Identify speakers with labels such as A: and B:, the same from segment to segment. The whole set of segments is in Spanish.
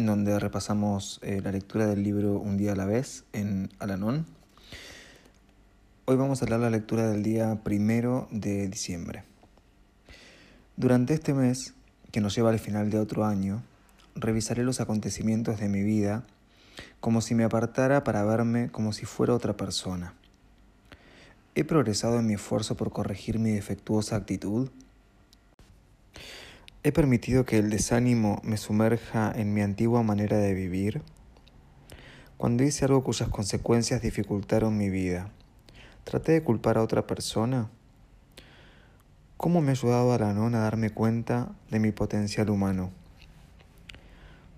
A: en donde repasamos eh, la lectura del libro Un día a la vez en Alanón. Hoy vamos a hablar la lectura del día primero de diciembre. Durante este mes, que nos lleva al final de otro año, revisaré los acontecimientos de mi vida como si me apartara para verme como si fuera otra persona. ¿He progresado en mi esfuerzo por corregir mi defectuosa actitud? ¿He permitido que el desánimo me sumerja en mi antigua manera de vivir? Cuando hice algo cuyas consecuencias dificultaron mi vida, ¿Traté de culpar a otra persona? ¿Cómo me ha ayudado a la nona a darme cuenta de mi potencial humano?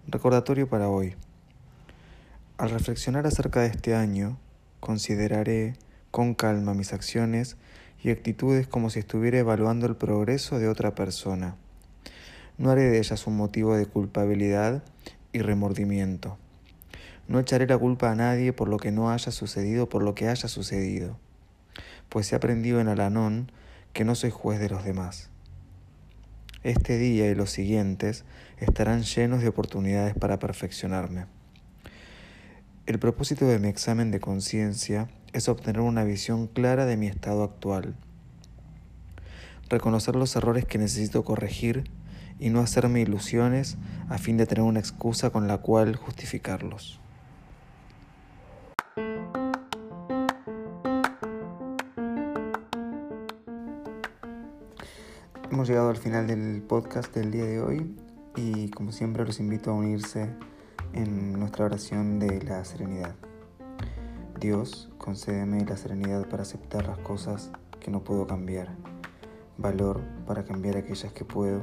A: Recordatorio para hoy. Al reflexionar acerca de este año, consideraré con calma mis acciones y actitudes como si estuviera evaluando el progreso de otra persona. No haré de ellas un motivo de culpabilidad y remordimiento. No echaré la culpa a nadie por lo que no haya sucedido, por lo que haya sucedido pues he aprendido en Alanón que no soy juez de los demás. Este día y los siguientes estarán llenos de oportunidades para perfeccionarme. El propósito de mi examen de conciencia es obtener una visión clara de mi estado actual, reconocer los errores que necesito corregir y no hacerme ilusiones a fin de tener una excusa con la cual justificarlos. Hemos llegado al final del podcast del día de hoy y como siempre los invito a unirse en nuestra oración de la serenidad. Dios, concédeme la serenidad para aceptar las cosas que no puedo cambiar, valor para cambiar aquellas que puedo